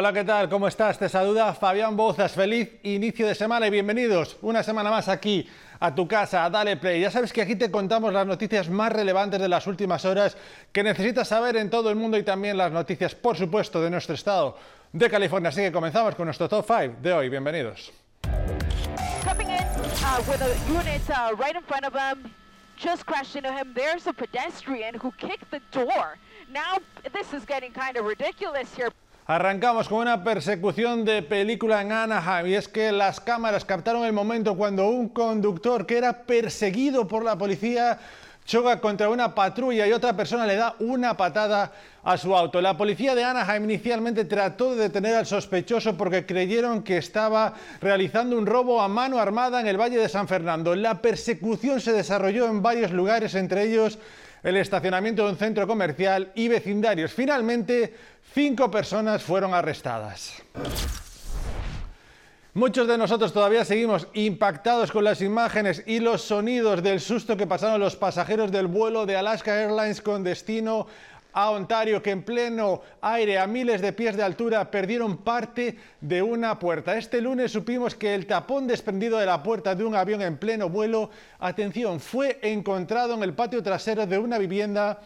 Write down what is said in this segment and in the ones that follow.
Hola, ¿qué tal? ¿Cómo estás? Te saluda Fabián Bozas. Feliz inicio de semana y bienvenidos una semana más aquí a tu casa, a Dale Play. Ya sabes que aquí te contamos las noticias más relevantes de las últimas horas que necesitas saber en todo el mundo y también las noticias, por supuesto, de nuestro estado de California. Así que comenzamos con nuestro top 5 de hoy. Bienvenidos. Now, this is getting kind of ridiculous here. Arrancamos con una persecución de película en Anaheim y es que las cámaras captaron el momento cuando un conductor que era perseguido por la policía choca contra una patrulla y otra persona le da una patada a su auto. La policía de Anaheim inicialmente trató de detener al sospechoso porque creyeron que estaba realizando un robo a mano armada en el Valle de San Fernando. La persecución se desarrolló en varios lugares, entre ellos el estacionamiento de un centro comercial y vecindarios. Finalmente, cinco personas fueron arrestadas. Muchos de nosotros todavía seguimos impactados con las imágenes y los sonidos del susto que pasaron los pasajeros del vuelo de Alaska Airlines con destino a Ontario, que en pleno aire a miles de pies de altura perdieron parte de una puerta. Este lunes supimos que el tapón desprendido de la puerta de un avión en pleno vuelo, atención, fue encontrado en el patio trasero de una vivienda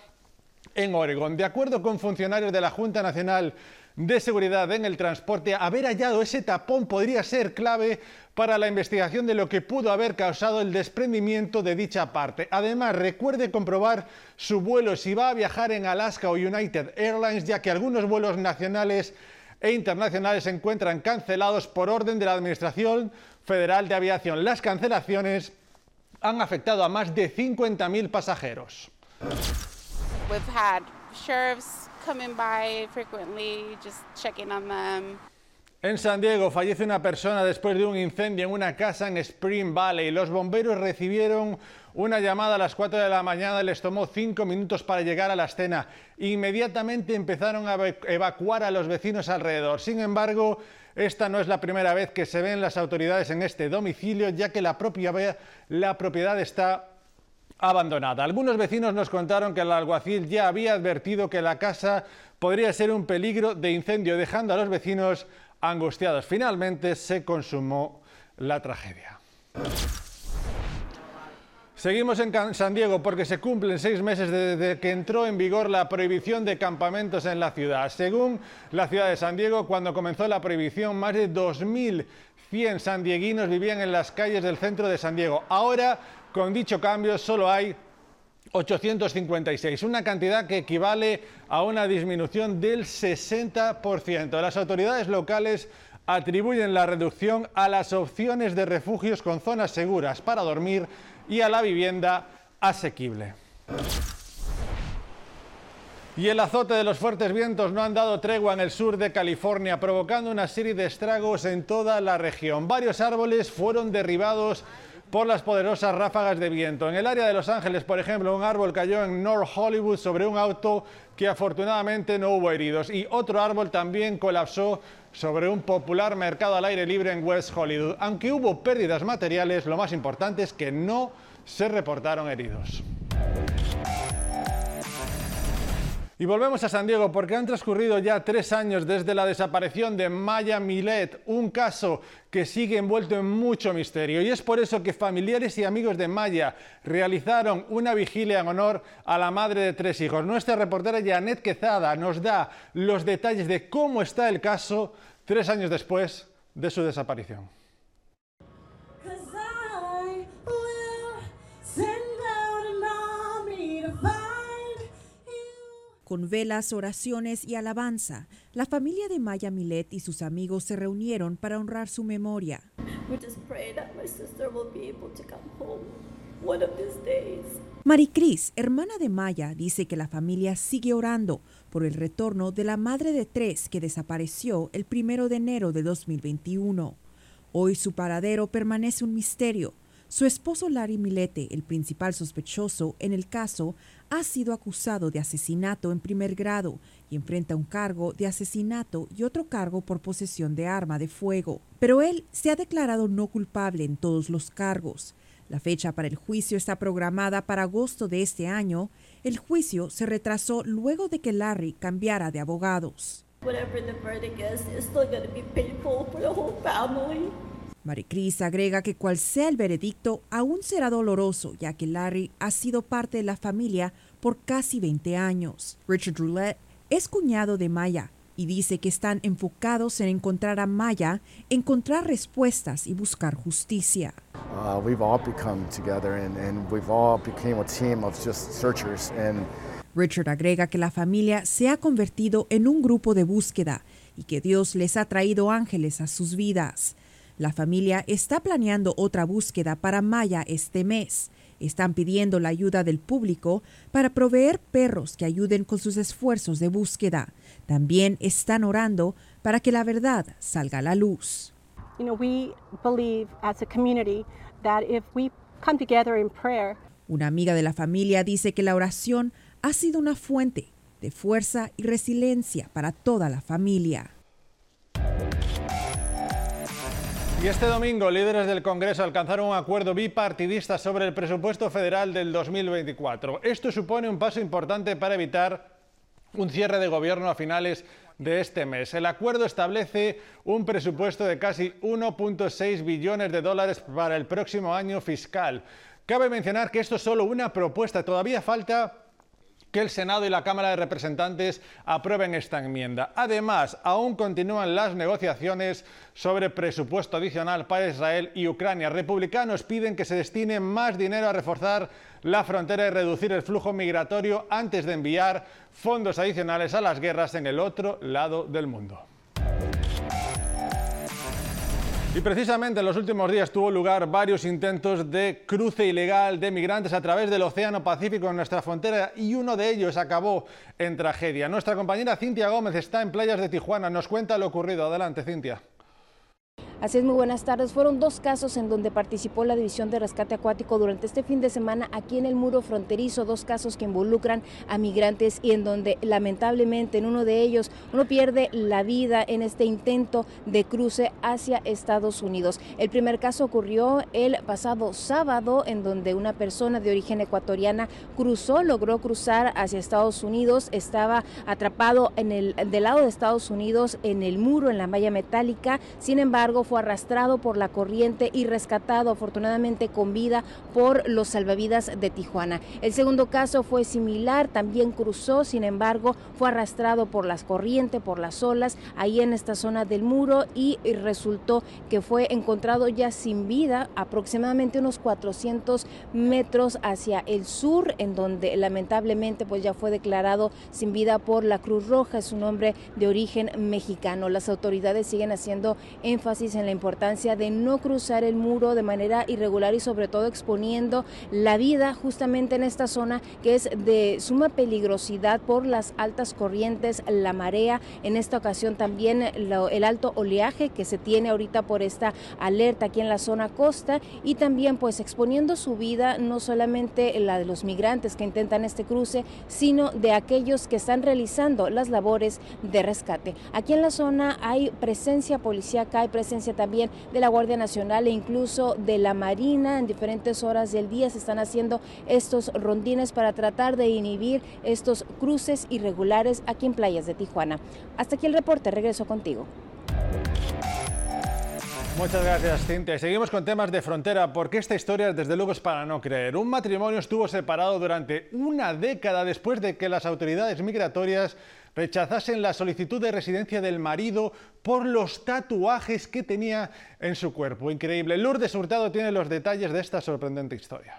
en Oregon. De acuerdo con funcionarios de la Junta Nacional de Seguridad en el Transporte, haber hallado ese tapón podría ser clave para la investigación de lo que pudo haber causado el desprendimiento de dicha parte. Además, recuerde comprobar su vuelo si va a viajar en Alaska o United Airlines, ya que algunos vuelos nacionales e internacionales se encuentran cancelados por orden de la Administración Federal de Aviación. Las cancelaciones han afectado a más de 50.000 pasajeros. Coming by frequently, just checking on them. En San Diego fallece una persona después de un incendio en una casa en Spring Valley. Los bomberos recibieron una llamada a las 4 de la mañana, les tomó 5 minutos para llegar a la escena. Inmediatamente empezaron a evacuar a los vecinos alrededor. Sin embargo, esta no es la primera vez que se ven las autoridades en este domicilio, ya que la, propia, la propiedad está abandonada. Algunos vecinos nos contaron que el alguacil ya había advertido que la casa podría ser un peligro de incendio, dejando a los vecinos angustiados. Finalmente se consumó la tragedia. Seguimos en San Diego porque se cumplen seis meses desde que entró en vigor la prohibición de campamentos en la ciudad. Según la ciudad de San Diego, cuando comenzó la prohibición, más de 2.100 sandieguinos vivían en las calles del centro de San Diego. Ahora, con dicho cambio, solo hay 856, una cantidad que equivale a una disminución del 60%. Las autoridades locales atribuyen la reducción a las opciones de refugios con zonas seguras para dormir y a la vivienda asequible. Y el azote de los fuertes vientos no han dado tregua en el sur de California, provocando una serie de estragos en toda la región. Varios árboles fueron derribados por las poderosas ráfagas de viento. En el área de Los Ángeles, por ejemplo, un árbol cayó en North Hollywood sobre un auto que afortunadamente no hubo heridos y otro árbol también colapsó sobre un popular mercado al aire libre en West Hollywood. Aunque hubo pérdidas materiales, lo más importante es que no se reportaron heridos. Y volvemos a San Diego porque han transcurrido ya tres años desde la desaparición de Maya Milet, un caso que sigue envuelto en mucho misterio. Y es por eso que familiares y amigos de Maya realizaron una vigilia en honor a la madre de tres hijos. Nuestra reportera Janet Quezada nos da los detalles de cómo está el caso tres años después de su desaparición. Con velas, oraciones y alabanza, la familia de Maya Milet y sus amigos se reunieron para honrar su memoria. Maricris, hermana de Maya, dice que la familia sigue orando por el retorno de la madre de tres que desapareció el primero de enero de 2021. Hoy su paradero permanece un misterio. Su esposo Larry Milete, el principal sospechoso en el caso, ha sido acusado de asesinato en primer grado y enfrenta un cargo de asesinato y otro cargo por posesión de arma de fuego. Pero él se ha declarado no culpable en todos los cargos. La fecha para el juicio está programada para agosto de este año. El juicio se retrasó luego de que Larry cambiara de abogados. Maricris agrega que cual sea el veredicto, aún será doloroso, ya que Larry ha sido parte de la familia por casi 20 años. Richard Roulette es cuñado de Maya y dice que están enfocados en encontrar a Maya, encontrar respuestas y buscar justicia. Uh, we've all become together and, and we've all became a team of just searchers and Richard agrega que la familia se ha convertido en un grupo de búsqueda y que Dios les ha traído ángeles a sus vidas. La familia está planeando otra búsqueda para Maya este mes. Están pidiendo la ayuda del público para proveer perros que ayuden con sus esfuerzos de búsqueda. También están orando para que la verdad salga a la luz. You know, we believe as a community that if we come together in prayer, Una amiga de la familia dice que la oración ha sido una fuente de fuerza y resiliencia para toda la familia. Y este domingo, líderes del Congreso alcanzaron un acuerdo bipartidista sobre el presupuesto federal del 2024. Esto supone un paso importante para evitar un cierre de gobierno a finales de este mes. El acuerdo establece un presupuesto de casi 1.6 billones de dólares para el próximo año fiscal. Cabe mencionar que esto es solo una propuesta, todavía falta que el Senado y la Cámara de Representantes aprueben esta enmienda. Además, aún continúan las negociaciones sobre presupuesto adicional para Israel y Ucrania. Republicanos piden que se destine más dinero a reforzar la frontera y reducir el flujo migratorio antes de enviar fondos adicionales a las guerras en el otro lado del mundo. Y precisamente en los últimos días tuvo lugar varios intentos de cruce ilegal de migrantes a través del Océano Pacífico en nuestra frontera y uno de ellos acabó en tragedia. Nuestra compañera Cintia Gómez está en playas de Tijuana. Nos cuenta lo ocurrido. Adelante, Cintia. Así es, muy buenas tardes. Fueron dos casos en donde participó la División de Rescate Acuático durante este fin de semana aquí en el muro fronterizo, dos casos que involucran a migrantes y en donde lamentablemente en uno de ellos uno pierde la vida en este intento de cruce hacia Estados Unidos. El primer caso ocurrió el pasado sábado en donde una persona de origen ecuatoriana cruzó, logró cruzar hacia Estados Unidos, estaba atrapado en el del lado de Estados Unidos en el muro, en la malla metálica, sin embargo fue arrastrado por la corriente y rescatado afortunadamente con vida por los salvavidas de Tijuana. El segundo caso fue similar, también cruzó, sin embargo fue arrastrado por las corrientes, por las olas, ahí en esta zona del muro y resultó que fue encontrado ya sin vida aproximadamente unos 400 metros hacia el sur, en donde lamentablemente pues ya fue declarado sin vida por la Cruz Roja, es un hombre de origen mexicano. Las autoridades siguen haciendo énfasis en la importancia de no cruzar el muro de manera irregular y sobre todo exponiendo la vida justamente en esta zona que es de suma peligrosidad por las altas corrientes, la marea, en esta ocasión también el alto oleaje que se tiene ahorita por esta alerta aquí en la zona costa y también pues exponiendo su vida no solamente la de los migrantes que intentan este cruce, sino de aquellos que están realizando las labores de rescate. Aquí en la zona hay presencia policíaca, hay presencia también de la Guardia Nacional e incluso de la Marina. En diferentes horas del día se están haciendo estos rondines para tratar de inhibir estos cruces irregulares aquí en playas de Tijuana. Hasta aquí el reporte, regreso contigo. Muchas gracias, Cintia. Y seguimos con temas de frontera, porque esta historia, desde luego, es para no creer. Un matrimonio estuvo separado durante una década después de que las autoridades migratorias rechazasen la solicitud de residencia del marido por los tatuajes que tenía en su cuerpo. Increíble. Lourdes Hurtado tiene los detalles de esta sorprendente historia.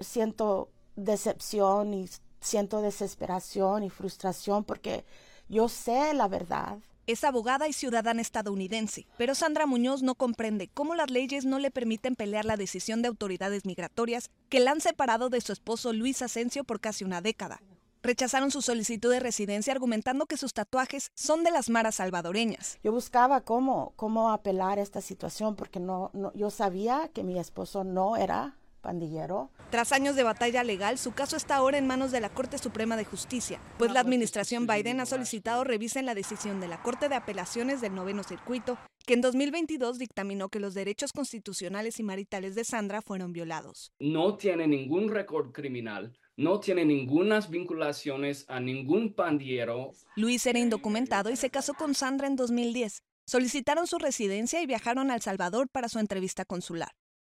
Siento decepción y siento desesperación y frustración porque yo sé la verdad. Es abogada y ciudadana estadounidense, pero Sandra Muñoz no comprende cómo las leyes no le permiten pelear la decisión de autoridades migratorias que la han separado de su esposo Luis Asensio por casi una década. Rechazaron su solicitud de residencia argumentando que sus tatuajes son de las maras salvadoreñas. Yo buscaba cómo, cómo apelar a esta situación porque no, no, yo sabía que mi esposo no era pandillero. Tras años de batalla legal, su caso está ahora en manos de la Corte Suprema de Justicia, pues la administración Biden ha solicitado revisen la decisión de la Corte de Apelaciones del Noveno Circuito, que en 2022 dictaminó que los derechos constitucionales y maritales de Sandra fueron violados. No tiene ningún récord criminal, no tiene ninguna vinculaciones a ningún pandillero. Luis era indocumentado y se casó con Sandra en 2010. Solicitaron su residencia y viajaron a El Salvador para su entrevista consular.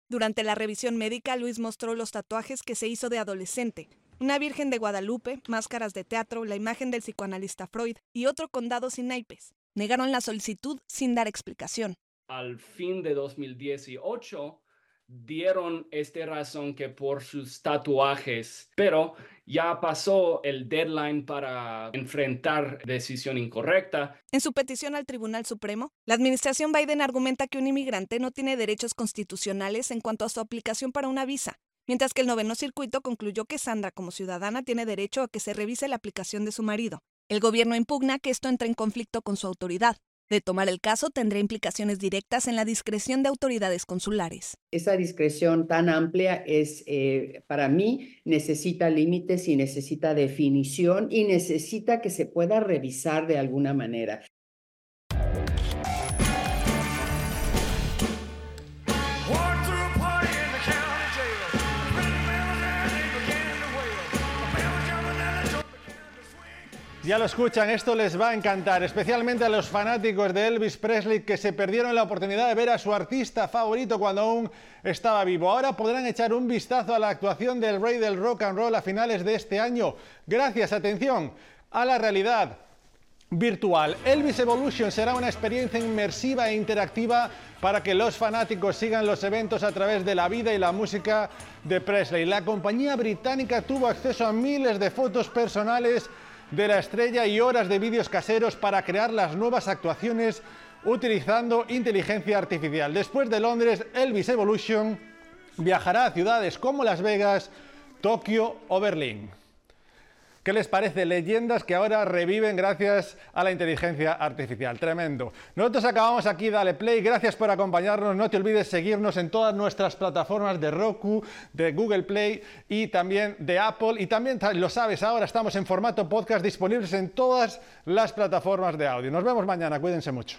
Durante la revisión médica, Luis mostró los tatuajes que se hizo de adolescente. Una Virgen de Guadalupe, máscaras de teatro, la imagen del psicoanalista Freud y otro condado sin naipes. Negaron la solicitud sin dar explicación. Al fin de 2018 dieron esta razón que por sus tatuajes, pero ya pasó el deadline para enfrentar decisión incorrecta. En su petición al Tribunal Supremo, la administración Biden argumenta que un inmigrante no tiene derechos constitucionales en cuanto a su aplicación para una visa, mientras que el noveno circuito concluyó que Sandra como ciudadana tiene derecho a que se revise la aplicación de su marido. El gobierno impugna que esto entre en conflicto con su autoridad. De tomar el caso tendrá implicaciones directas en la discreción de autoridades consulares. Esa discreción tan amplia es, eh, para mí, necesita límites y necesita definición y necesita que se pueda revisar de alguna manera. Ya lo escuchan, esto les va a encantar, especialmente a los fanáticos de Elvis Presley que se perdieron la oportunidad de ver a su artista favorito cuando aún estaba vivo. Ahora podrán echar un vistazo a la actuación del rey del rock and roll a finales de este año, gracias, atención, a la realidad virtual. Elvis Evolution será una experiencia inmersiva e interactiva para que los fanáticos sigan los eventos a través de la vida y la música de Presley. La compañía británica tuvo acceso a miles de fotos personales de la estrella y horas de vídeos caseros para crear las nuevas actuaciones utilizando inteligencia artificial. Después de Londres, Elvis Evolution viajará a ciudades como Las Vegas, Tokio o Berlín. ¿Qué les parece? Leyendas que ahora reviven gracias a la inteligencia artificial. Tremendo. Nosotros acabamos aquí, dale play. Gracias por acompañarnos. No te olvides seguirnos en todas nuestras plataformas de Roku, de Google Play y también de Apple. Y también, lo sabes, ahora estamos en formato podcast disponibles en todas las plataformas de audio. Nos vemos mañana. Cuídense mucho.